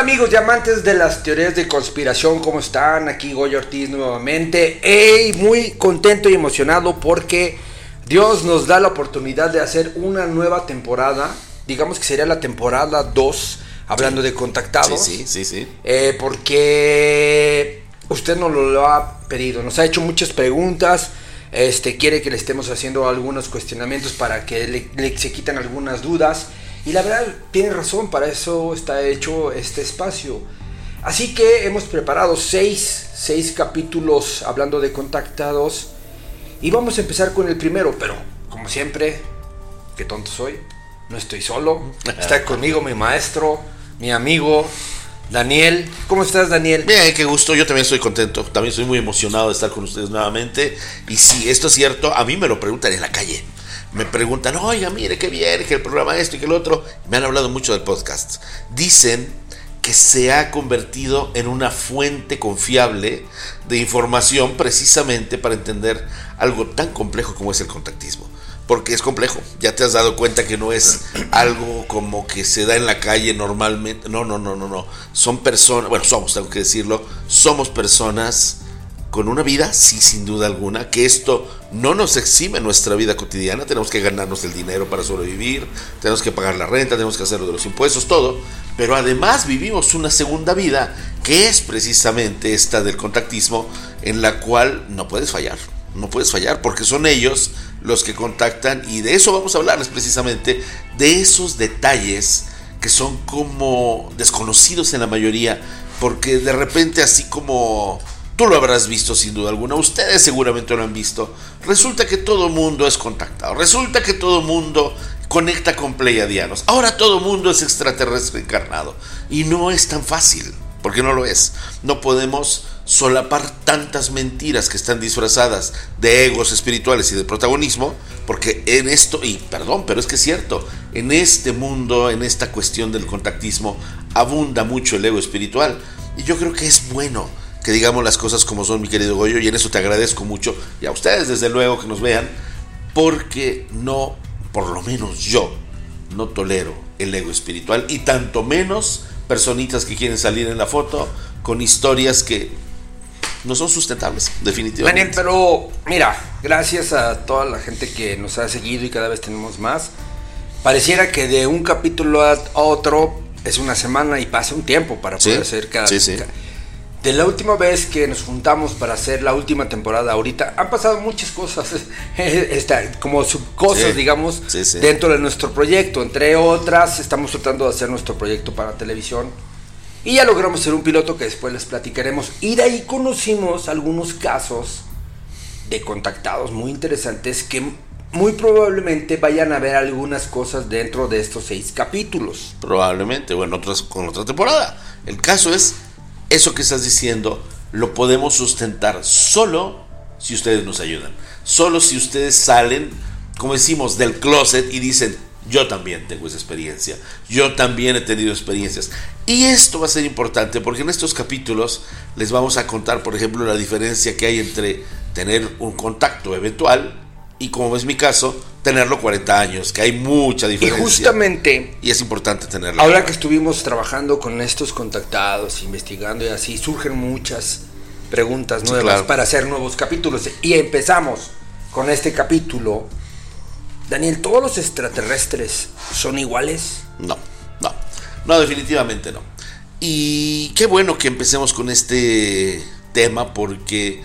Hola amigos y amantes de las teorías de conspiración? ¿Cómo están? Aquí Goyo Ortiz nuevamente. ¡Ey! Muy contento y emocionado porque Dios nos da la oportunidad de hacer una nueva temporada. Digamos que sería la temporada 2, hablando de contactados. Sí, sí, sí, sí. Eh, porque usted nos lo ha pedido, nos ha hecho muchas preguntas. Este, quiere que le estemos haciendo algunos cuestionamientos para que le, le- se quiten algunas dudas. Y la verdad, tiene razón, para eso está hecho este espacio. Así que hemos preparado seis, seis capítulos hablando de contactados. Y vamos a empezar con el primero, pero como siempre, qué tonto soy, no estoy solo. Está conmigo mi maestro, mi amigo, Daniel. ¿Cómo estás, Daniel? Bien, qué gusto, yo también estoy contento, también estoy muy emocionado de estar con ustedes nuevamente. Y si esto es cierto, a mí me lo preguntan en la calle. Me preguntan, oiga, mire qué bien, que el programa esto y que el otro. Me han hablado mucho del podcast. Dicen que se ha convertido en una fuente confiable de información precisamente para entender algo tan complejo como es el contactismo. Porque es complejo, ya te has dado cuenta que no es algo como que se da en la calle normalmente. No, no, no, no, no. Son personas, bueno, somos, tengo que decirlo, somos personas con una vida, sí, sin duda alguna, que esto no nos exime nuestra vida cotidiana, tenemos que ganarnos el dinero para sobrevivir, tenemos que pagar la renta, tenemos que hacer lo de los impuestos, todo, pero además vivimos una segunda vida que es precisamente esta del contactismo, en la cual no puedes fallar, no puedes fallar, porque son ellos los que contactan y de eso vamos a hablarles precisamente, de esos detalles que son como desconocidos en la mayoría, porque de repente así como Tú lo habrás visto sin duda alguna, ustedes seguramente lo han visto. Resulta que todo mundo es contactado, resulta que todo mundo conecta con pleiadianos. Ahora todo mundo es extraterrestre encarnado. Y no es tan fácil, porque no lo es. No podemos solapar tantas mentiras que están disfrazadas de egos espirituales y de protagonismo, porque en esto, y perdón, pero es que es cierto, en este mundo, en esta cuestión del contactismo, abunda mucho el ego espiritual. Y yo creo que es bueno que digamos las cosas como son, mi querido Goyo, y en eso te agradezco mucho, y a ustedes desde luego que nos vean, porque no, por lo menos yo, no tolero el ego espiritual, y tanto menos personitas que quieren salir en la foto con historias que no son sustentables, definitivamente. Daniel, pero mira, gracias a toda la gente que nos ha seguido y cada vez tenemos más. Pareciera que de un capítulo a otro es una semana y pasa un tiempo para Sí, poder hacer cada sí, sí. ca- De la última vez que nos juntamos para hacer la última temporada ahorita, han pasado muchas cosas, está, como subcosas, Sí, digamos, sí, sí. dentro de nuestro proyecto. Entre otras, estamos tratando de hacer nuestro proyecto para televisión. Y ya logramos hacer un piloto que después les platicaremos. Y de ahí conocimos algunos casos de contactados muy interesantes que muy probablemente vayan a ver algunas cosas dentro de estos seis capítulos. Probablemente, o en otras, con otra temporada. El caso es, eso que estás diciendo, lo podemos sustentar solo si ustedes nos ayudan. Solo si ustedes salen, como decimos, del closet y dicen, yo también tengo esa experiencia, yo también he tenido experiencias. Y esto va a ser importante porque en estos capítulos les vamos a contar, por ejemplo, la diferencia que hay entre tener un contacto eventual y, como es mi caso, tenerlo 40 años, que hay mucha Y diferencia. justamente Y es importante tenerlo. ahora que estuvimos trabajando con estos contactados, investigando y así, surgen muchas preguntas Sí, nuevas claro. para hacer nuevos capítulos. Y empezamos con este capítulo. Daniel, ¿todos los extraterrestres son iguales? No, no, no, definitivamente no. Y qué bueno que empecemos con este tema porque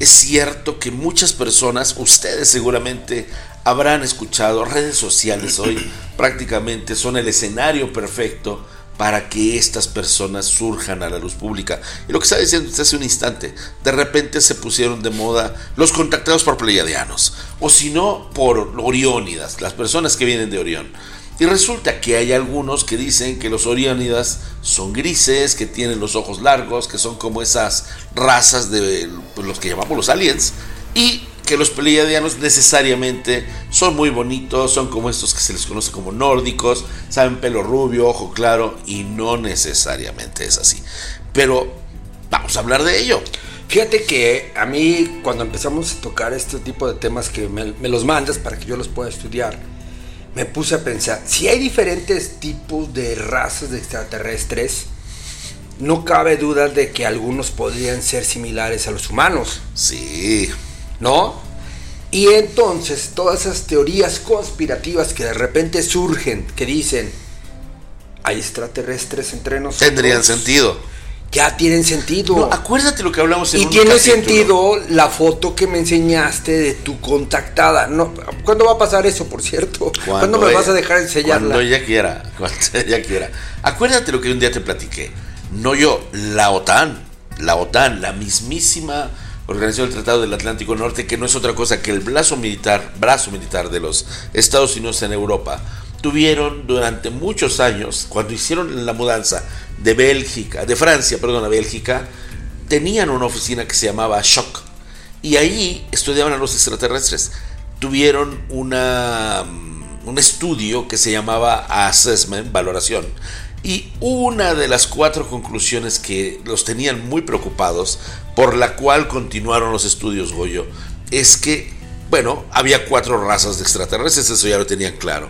es cierto que muchas personas, ustedes seguramente habrán escuchado, redes sociales hoy prácticamente son el escenario perfecto para que estas personas surjan a la luz pública. Y lo que estaba diciendo usted hace un instante, de repente se pusieron de moda los contactados por pleiadianos, o si no, por oriónidas, las personas que vienen de Orión. Y resulta que hay algunos que dicen que los oriónidas son grises, que tienen los ojos largos, que son como esas razas de pues, los que llamamos los aliens, y que los pleiadianos necesariamente son muy bonitos, son como estos que se les conoce como nórdicos, saben pelo rubio, ojo claro, y no necesariamente es así. Pero vamos a hablar de ello. Fíjate que a mí cuando empezamos a tocar este tipo de temas que me, me los mandas para que yo los pueda estudiar, me puse a pensar, si hay diferentes tipos de razas de extraterrestres, no cabe duda de que algunos podrían ser similares a los humanos. Sí. ¿No? Y entonces todas esas teorías conspirativas que de repente surgen, que dicen, hay extraterrestres entre nosotros. Tendrían sentido. Ya tienen sentido. No, acuérdate lo que hablamos en Y un tiene capítulo. sentido la foto que me enseñaste de tu contactada. No, ¿Cuándo va a pasar eso, por cierto? ¿Cuándo, me ella- vas a dejar enseñarla? Cuando ella quiera, cuando ella quiera. Acuérdate lo que un día te platiqué. No yo, la OTAN. La OTAN, la mismísima Organización del Tratado del Atlántico Norte, que no es otra cosa que el brazo militar, brazo militar de los Estados Unidos en Europa, tuvieron durante muchos años, cuando hicieron la mudanza de Bélgica, de Francia, perdón, a Bélgica, tenían una oficina que se llamaba Shock. Y ahí estudiaban a los extraterrestres. Tuvieron una, mm, un estudio que se llamaba Assessment, valoración. Y una de las cuatro conclusiones que los tenían muy preocupados, por la cual continuaron los estudios, Goyo, es que, bueno, había cuatro razas de extraterrestres, eso ya lo tenían claro.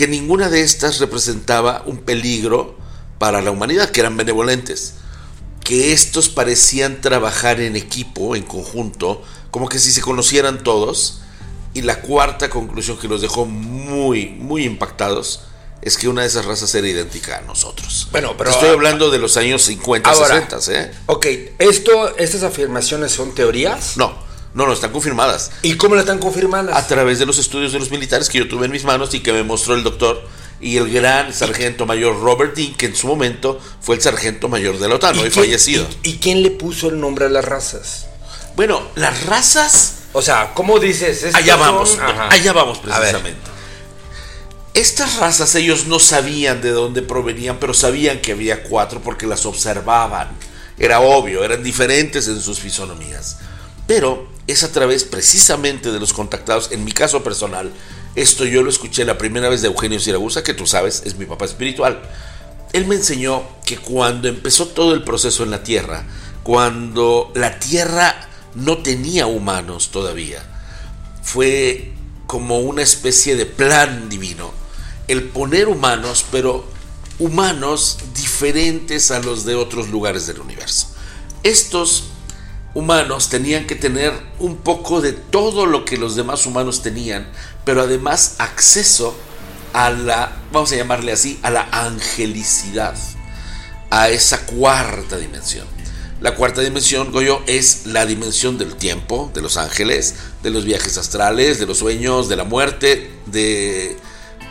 Que ninguna de estas representaba un peligro para la humanidad, que eran benevolentes que estos parecían trabajar en equipo, en conjunto, como que si se conocieran todos. Y la cuarta conclusión que los dejó muy, muy impactados es que una de esas razas era idéntica a nosotros. Bueno, pero- Te estoy hablando de los años 50, Ahora. 60, ¿eh? Ok, esto, estas afirmaciones son teorías. No, no, no, están confirmadas. ¿Y cómo las están confirmadas? A través de los estudios de los militares que yo tuve en mis manos y que me mostró el doctor y el gran sargento mayor Robert Dean, que en su momento fue el sargento mayor de la OTAN, ¿Y hoy fallecido. ¿Y, y quién le puso el nombre a las razas? Bueno, las razas O sea, ¿cómo dices? Allá son- vamos, Ajá. allá vamos precisamente. Estas razas ellos no sabían de dónde provenían, pero sabían que había cuatro porque las observaban. Era obvio, eran diferentes en sus fisonomías. Pero es a través precisamente de los contactados, en mi caso personal, esto yo lo escuché la primera vez de Eugenio Siragusa, que tú sabes, es mi papá espiritual. Él me enseñó que cuando empezó todo el proceso en la Tierra, cuando la Tierra no tenía humanos todavía, fue como una especie de plan divino. El poner humanos, pero humanos diferentes a los de otros lugares del universo. Estos humanos tenían que tener un poco de todo lo que los demás humanos tenían, pero además acceso a la, vamos a llamarle así, a la angelicidad, a esa cuarta dimensión. La cuarta dimensión, Goyo, es la dimensión del tiempo, de los ángeles, de los viajes astrales, de los sueños, de la muerte, de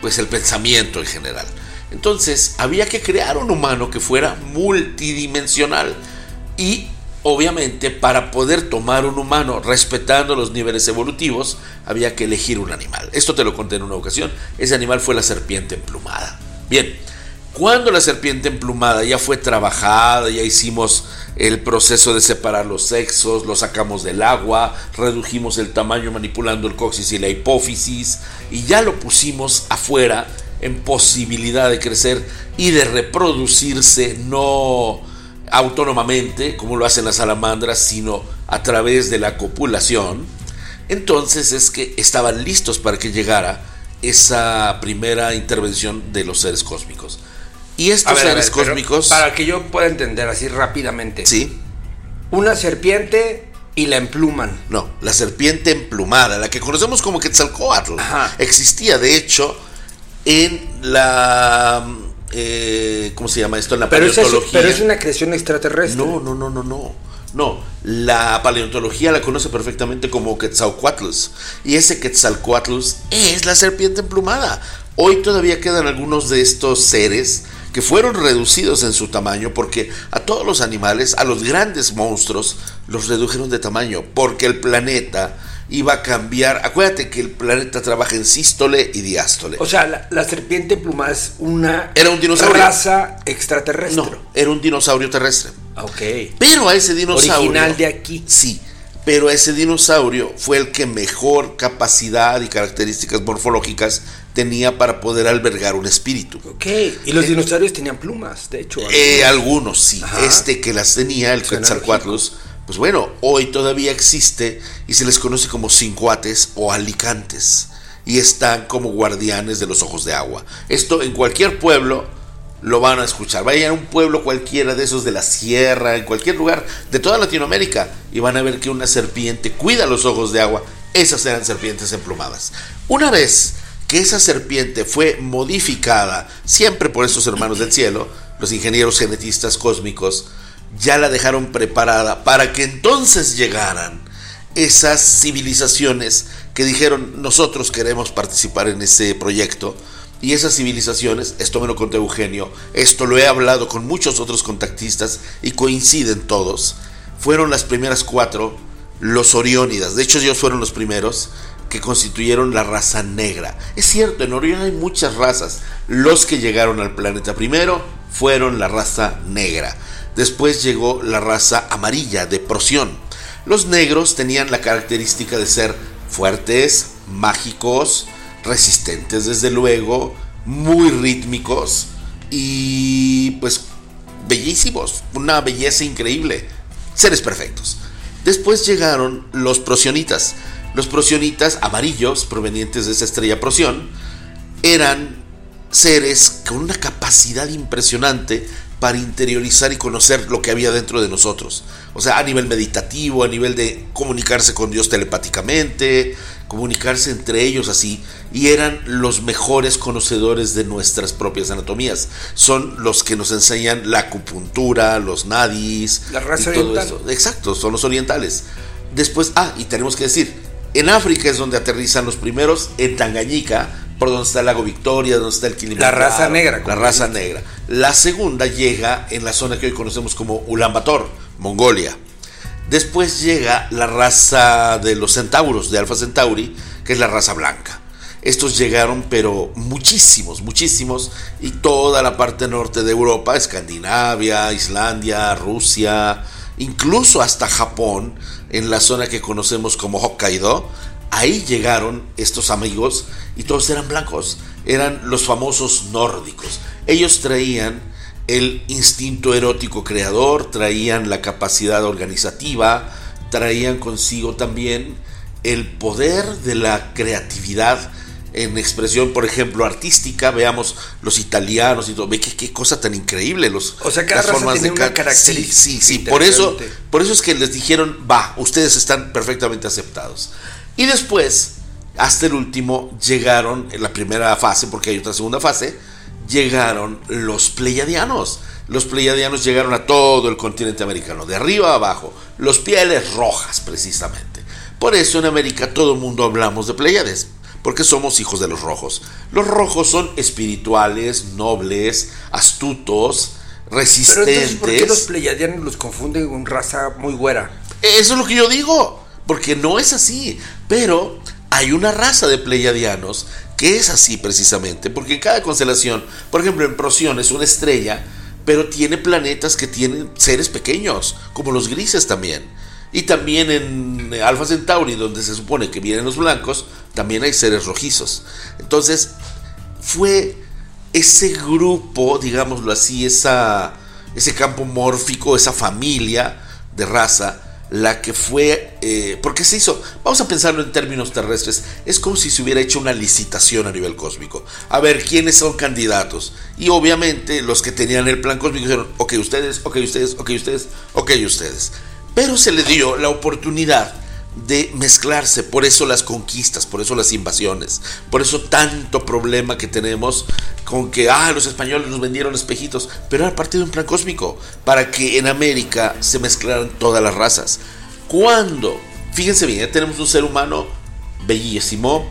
pues el pensamiento en general. Entonces, había que crear un humano que fuera multidimensional y obviamente para poder tomar un humano respetando los niveles evolutivos, había que elegir un animal. Esto te lo conté en una ocasión. Ese animal fue la serpiente emplumada. Bien, cuando la serpiente emplumada ya fue trabajada, ya hicimos el proceso de separar los sexos, lo sacamos del agua, redujimos el tamaño manipulando el coxis y la hipófisis y ya lo pusimos afuera en posibilidad de crecer y de reproducirse no autónomamente como lo hacen las salamandras, sino a través de la copulación, entonces es que estaban listos para que llegara esa primera intervención de los seres cósmicos. Y estos ver, seres ver, cósmicos... Para que yo pueda entender así rápidamente. Sí, Una serpiente y la empluman. no, la serpiente emplumada, la que conocemos como Quetzalcoatl, Ajá. existía de hecho en la... eh, ¿Cómo se llama esto? En la Pero, esa es, paleontología. pero es una creación extraterrestre. No, no, no, no, no. No, la paleontología la conoce perfectamente como Quetzalcoatlus. Y ese Quetzalcoatlus es la serpiente emplumada. Hoy todavía quedan algunos de estos seres que fueron reducidos en su tamaño porque a todos los animales, a los grandes monstruos, los redujeron de tamaño porque el planeta iba a cambiar. Acuérdate que el planeta trabaja en sístole y diástole. O sea, la, la serpiente emplumada es una Era un dinosaurio. raza extraterrestre. no, era un dinosaurio terrestre. Ok. Pero a ese dinosaurio. Original de aquí. Sí, pero ese dinosaurio fue el que mejor capacidad y características morfológicas tenía para poder albergar un espíritu. Ok. Y los dinosaurios tenían plumas, de hecho. Eh, algunos. algunos sí, Ajá. este que las tenía, el Quetzalcoatlus, pues bueno, hoy todavía existe y se les conoce como cincuates o alicantes y están como guardianes de los ojos de agua. Esto en cualquier pueblo lo van a escuchar. Vayan a un pueblo cualquiera de esos de la sierra, en cualquier lugar de toda Latinoamérica, y van a ver que una serpiente cuida los ojos de agua. Esas eran serpientes emplumadas. Una vez que esa serpiente fue modificada, siempre por esos hermanos del cielo, los ingenieros genetistas cósmicos, ya la dejaron preparada para que entonces llegaran esas civilizaciones que dijeron nosotros queremos participar en ese proyecto y esas civilizaciones, esto me lo contó Eugenio, esto lo he hablado con muchos otros contactistas y coinciden todos, fueron las primeras cuatro, los Oriónidas, de hecho ellos fueron los primeros que constituyeron la raza negra. Es cierto, en Orión hay muchas razas, los que llegaron al planeta primero fueron la raza negra, después llegó la raza amarilla de Procyon. Los negros tenían la característica de ser fuertes, mágicos, resistentes desde luego, muy rítmicos y pues bellísimos, una belleza increíble, seres perfectos. Después llegaron los prosionitas. Los prosionitas amarillos, provenientes de esa estrella Prosión, eran seres con una capacidad impresionante para interiorizar y conocer lo que había dentro de nosotros. O sea, a nivel meditativo, a nivel de comunicarse con Dios telepáticamente, comunicarse entre ellos así, y eran los mejores conocedores de nuestras propias anatomías. Son los que nos enseñan la acupuntura, los nadis, la raza y todo eso. Exacto, son los orientales. Después, ah, y tenemos que decir, en África es donde aterrizan los primeros, en Tangañica, por donde está el lago Victoria, donde está el Kilimanjaro. La raza negra. La raza negra. La segunda llega en la zona que hoy conocemos como Ulaanbaatar, Mongolia. Después llega la raza de los centauros, de Alpha Centauri, que es la raza blanca. Estos llegaron, pero muchísimos, muchísimos, y toda la parte norte de Europa, Escandinavia, Islandia, Rusia, incluso hasta Japón, en la zona que conocemos como Hokkaido, ahí llegaron estos amigos y todos eran blancos, eran los famosos nórdicos. Ellos traían el instinto erótico creador, traían la capacidad organizativa, traían consigo también el poder de la creatividad en expresión, por ejemplo, artística, veamos los italianos y todo, ve qué, cosa tan increíble, los o sea, cada formas de una característica. Sí, sí, sí, por eso, por eso es que les dijeron, va, ustedes están perfectamente aceptados. Y después, hasta el último, llegaron en la primera fase, porque hay otra segunda fase, llegaron los pleiadianos. Los pleiadianos llegaron a todo el continente americano, de arriba a abajo, los pieles rojas precisamente. Por eso en América todo el mundo hablamos de pleiades porque somos hijos de los rojos. Los rojos son espirituales, nobles, astutos, resistentes. Pero entonces, ¿por qué los pleyadianos los confunden con raza muy güera? Eso es lo que yo digo, porque no es así. Pero hay una raza de pleyadianos que es así precisamente, porque en cada constelación, por ejemplo en Procyon es una estrella, pero tiene planetas que tienen seres pequeños, como los grises también. Y también en Alpha Centauri, donde se supone que vienen los blancos, también hay seres rojizos. Entonces, fue ese grupo, digámoslo así, esa, ese campo mórfico, esa familia de raza, la que fue, eh, porque se hizo, vamos a pensarlo en términos terrestres, es como si se hubiera hecho una licitación a nivel cósmico. A ver, ¿quiénes son candidatos? Y obviamente los que tenían el plan cósmico dijeron, ok ustedes, ok ustedes, ok ustedes, ok ustedes. Pero se le dio la oportunidad de mezclarse, por eso las conquistas, por eso las invasiones, por eso tanto problema que tenemos con que, ah, los españoles nos vendieron espejitos, pero era parte de un plan cósmico, para que en América se mezclaran todas las razas. Cuando, fíjense bien, ya tenemos un ser humano bellísimo,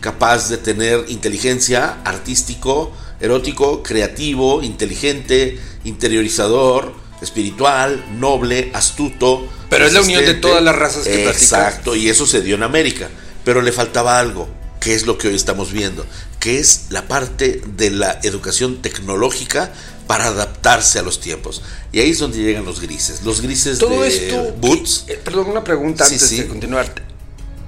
capaz de tener inteligencia, artístico, erótico, creativo, inteligente, interiorizador, espiritual, noble, astuto. Pero es la unión de todas las razas que Exacto, y eso se dio en América. Pero le faltaba algo, que es lo que hoy estamos viendo, que es la parte de la educación tecnológica para adaptarse a los tiempos. Y ahí es donde llegan los grises. Los grises Todo de esto, Boots. Eh, perdón, una pregunta antes de continuar.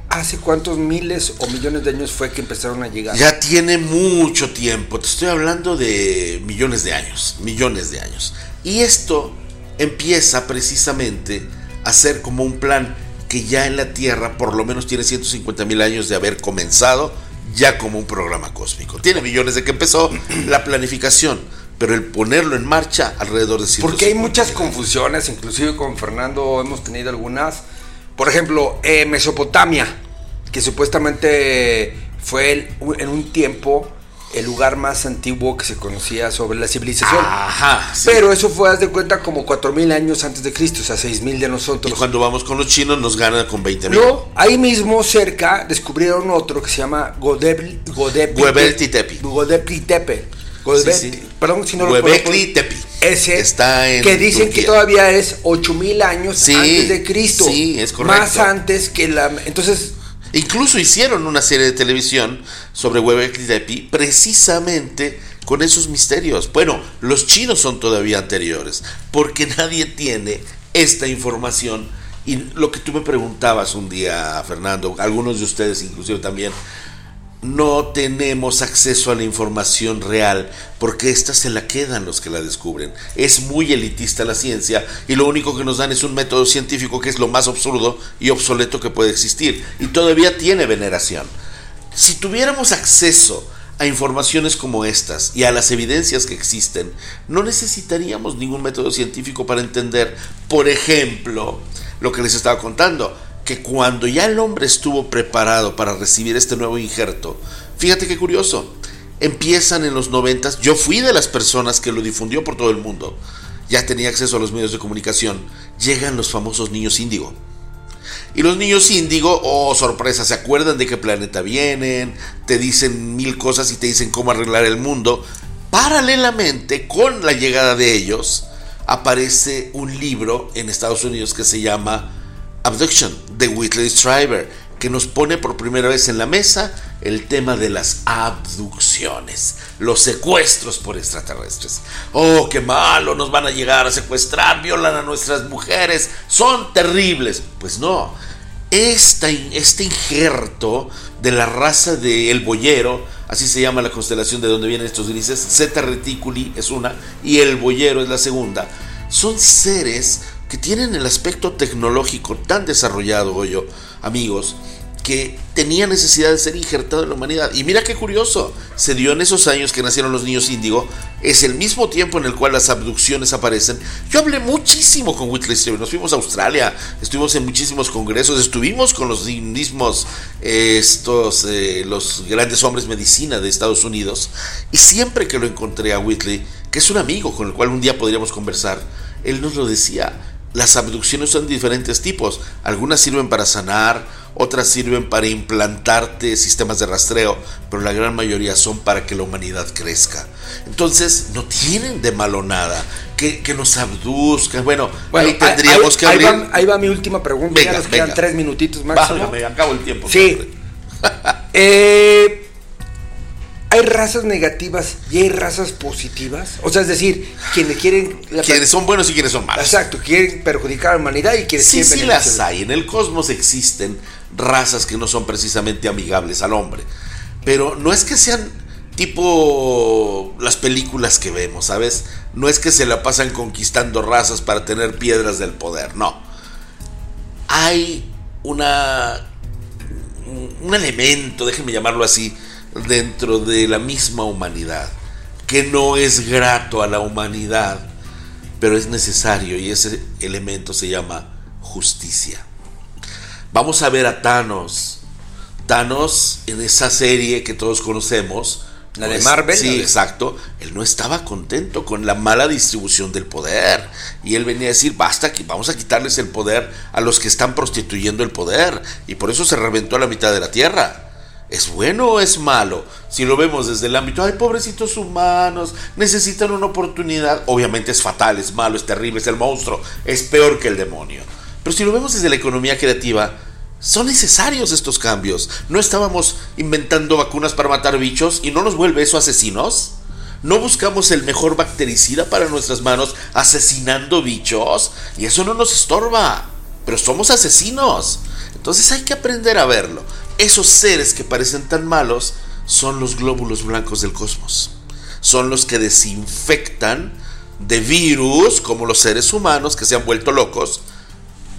¿Hace cuántos miles o millones de años fue que empezaron a llegar? Ya tiene mucho tiempo. Te estoy hablando de millones de años. Millones de años. Y esto empieza precisamente a ser como un plan que ya en la Tierra por lo menos tiene 150 mil años de haber comenzado ya como un programa cósmico. Tiene millones de que empezó la planificación, pero el ponerlo en marcha alrededor de Porque hay muchas confusiones, inclusive con Fernando hemos tenido algunas. Por ejemplo, eh, Mesopotamia, que supuestamente fue en un tiempo el lugar más antiguo que se conocía sobre la civilización. Ajá. Pero eso fue, haz de cuenta, como 4.000 años antes de Cristo, o sea, 6.000 de nosotros. Y cuando vamos con los chinos nos ganan con 20.000. No, ahí mismo cerca descubrieron otro que se llama Godebli, Godebli Tepi. Godebli Tepe. Perdón si no lo Tepi. Ese está en que dicen que todavía es 8000 años antes de Cristo. Sí, es correcto. Más antes que la entonces Incluso hicieron una serie de televisión sobre Göbekli Tepe precisamente con esos misterios. Bueno, los chinos son todavía anteriores, porque nadie tiene esta información. Y lo que tú me preguntabas un día, Fernando, algunos de ustedes inclusive también, no tenemos acceso a la información real porque esta se la quedan los que la descubren. Es muy elitista la ciencia y lo único que nos dan es un método científico que es lo más absurdo y obsoleto que puede existir y todavía tiene veneración. Si tuviéramos acceso a informaciones como estas y a las evidencias que existen, no necesitaríamos ningún método científico para entender, por ejemplo, lo que les estaba contando cuando ya el hombre estuvo preparado para recibir este nuevo injerto, fíjate qué curioso, empiezan en los noventas, yo fui de las personas que lo difundió por todo el mundo, ya tenía acceso a los medios de comunicación, llegan los famosos niños índigo. Y los niños índigo, oh sorpresa, se acuerdan de qué planeta vienen, te dicen mil cosas y te dicen cómo arreglar el mundo. Paralelamente con la llegada de ellos, aparece un libro en Estados Unidos que se llama Abduction de Whitley Strieber, que nos pone por primera vez en la mesa el tema de las abducciones, los secuestros por extraterrestres. Oh, qué malo, nos van a llegar a secuestrar, violan a nuestras mujeres, son terribles. Pues no, este, este injerto de la raza del boyero, así se llama la constelación de donde vienen estos grises, Zeta Reticuli es una y el boyero es la segunda, son seres que tienen el aspecto tecnológico tan desarrollado, yo, amigos, que tenía necesidad de ser injertado en la humanidad. Y mira qué curioso, se dio en esos años que nacieron los niños índigo, es el mismo tiempo en el cual las abducciones aparecen. Yo hablé muchísimo con Whitley Strieber, nos fuimos a Australia, estuvimos en muchísimos congresos, estuvimos con los mismos, estos, eh, los grandes hombres medicina de Estados Unidos, y siempre que lo encontré a Whitley, que es un amigo con el cual un día podríamos conversar, él nos lo decía, las abducciones son de diferentes tipos. Algunas sirven para sanar, otras sirven para implantarte sistemas de rastreo, pero la gran mayoría son para que la humanidad crezca. Entonces, no tienen de malo nada. Que, nos abduzcan. Bueno, ahí tendríamos que abrir. Ahí va, mi última pregunta. ya nos quedan tres minutitos más. acabo el tiempo. Sí. eh, hay razas negativas y hay razas positivas. O sea, es decir, quienes quieren. quienes son buenos y quienes son malos. Exacto, quieren perjudicar a la humanidad y quienes sí, Sí, las hay. En el cosmos existen razas que no son precisamente amigables al hombre. Pero no es que sean tipo las películas que vemos, ¿sabes? No es que se la pasan conquistando razas para tener piedras del poder, no. Hay una. un elemento, déjenme llamarlo así dentro de la misma humanidad, que no es grato a la humanidad, pero es necesario y ese elemento se llama justicia. Vamos a ver a Thanos. Thanos en esa serie que todos conocemos, la de pues, Marvel. Sí, exacto. Él no estaba contento con la mala distribución del poder. Y él venía a decir, basta, vamos a quitarles el poder a los que están prostituyendo el poder. Y por eso se reventó a la mitad de la tierra. ¿Es bueno o es malo? Si lo vemos desde el ámbito, ay, pobrecitos humanos, necesitan una oportunidad. Obviamente es fatal, es malo, es terrible, es el monstruo, es peor que el demonio. Pero si lo vemos desde la economía creativa, son necesarios estos cambios. ¿No estábamos inventando vacunas para matar bichos y no nos vuelve eso asesinos? ¿No buscamos el mejor bactericida para nuestras manos asesinando bichos? Y eso no nos estorba. Pero somos asesinos. Entonces hay que aprender a verlo. Esos seres que parecen tan malos son los glóbulos blancos del cosmos. Son los que desinfectan de virus, como los seres humanos que se han vuelto locos,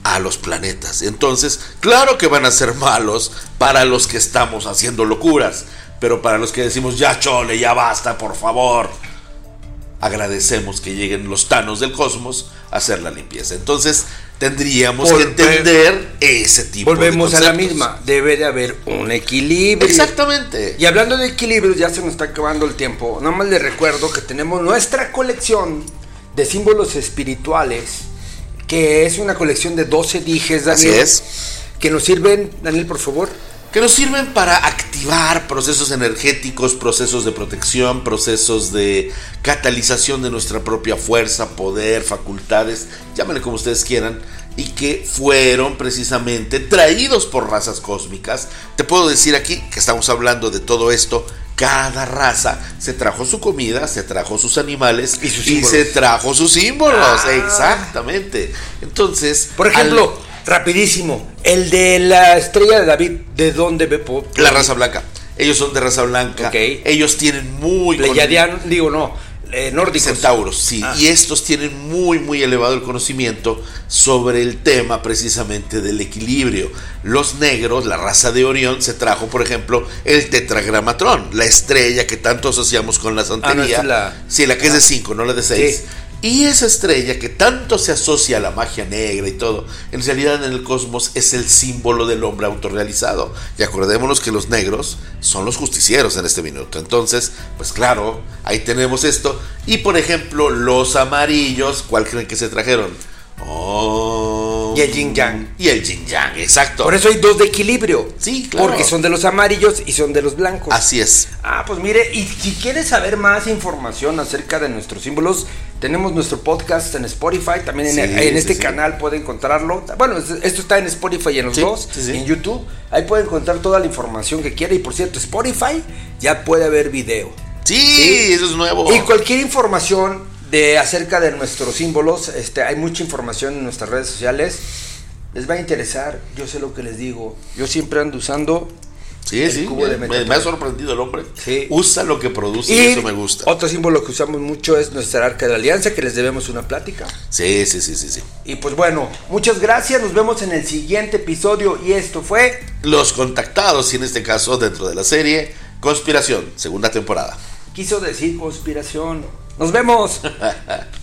a los planetas. Entonces, claro que van a ser malos para los que estamos haciendo locuras, pero para los que decimos, ya chole, ya basta, por favor. agradecemos que lleguen los tanos del cosmos a hacer la limpieza. Entonces tendríamos Volve- que entender ese tipo Volvemos de a la misma. Debe de haber un equilibrio. Exactamente. Y hablando de equilibrios, ya se nos está acabando el tiempo. Nada más les recuerdo que tenemos nuestra colección de símbolos espirituales, que es una colección de 12 dijes, Así Daniel. es. Que nos sirven, Daniel, por favor. Que nos sirven para activar procesos energéticos, procesos de protección, procesos de catalización de nuestra propia fuerza, poder, facultades, llámenle como ustedes quieran, y que fueron precisamente traídos por razas cósmicas. Te puedo decir aquí que estamos hablando de todo esto. Cada raza se trajo su comida, se trajo sus animales Y sus y símbolos. se trajo sus símbolos. Ah. Exactamente. Entonces, Por al- ejemplo, rapidísimo, el de la estrella de David, ¿de dónde ve? La raza blanca. Ellos son de raza blanca. Ellos tienen muy Pleiadiano, digo, no, eh, nórdicos. centauros, sí. Ah. Y estos tienen muy, muy elevado el conocimiento sobre el tema precisamente del equilibrio. Los negros, la raza de Orión, se trajo, por ejemplo, el tetragramatrón, la estrella que tanto asociamos con la santería. Ah, no, esa es la- Sí, la que es de 5, no la de 6. Sí. Y esa estrella que tanto se asocia a la magia negra y todo, en realidad en el cosmos es el símbolo del hombre autorrealizado. Y acordémonos que los negros son los justicieros en este minuto. Entonces, pues claro, ahí tenemos esto. Y por ejemplo, los amarillos, ¿cuál creen que se trajeron? Oh. Y el yin yang. Y el yin yang, exacto. Por eso hay dos de equilibrio. Sí, claro. Porque son de los amarillos y son de los blancos. Así es. Ah, pues mire, y si quieres saber más información acerca de nuestros símbolos, tenemos nuestro podcast en Spotify, también en, Sí, en sí, este sí. canal puede encontrarlo. Bueno, es- esto está en Spotify y en los dos, sí, sí. y en YouTube. Ahí puede encontrar toda la información que quiera. Y por cierto, Spotify ya puede haber video. Sí, Sí. eso es nuevo. Y cualquier información de acerca de nuestros símbolos, este, hay mucha información en nuestras redes sociales. Les va a interesar, yo sé lo que les digo. Yo siempre ando usando Sí, sí. Me, ha sorprendido el hombre. Sí. Usa lo que produce y, eso me gusta. Otro símbolo que usamos mucho es nuestra arca de la alianza, que les debemos una plática. Sí, sí, sí, sí, sí. Y pues bueno, muchas gracias, nos vemos en el siguiente episodio y esto fue Los contactados, y en este caso dentro de la serie Conspiración, segunda temporada. Quiso decir conspiración. Nos vemos.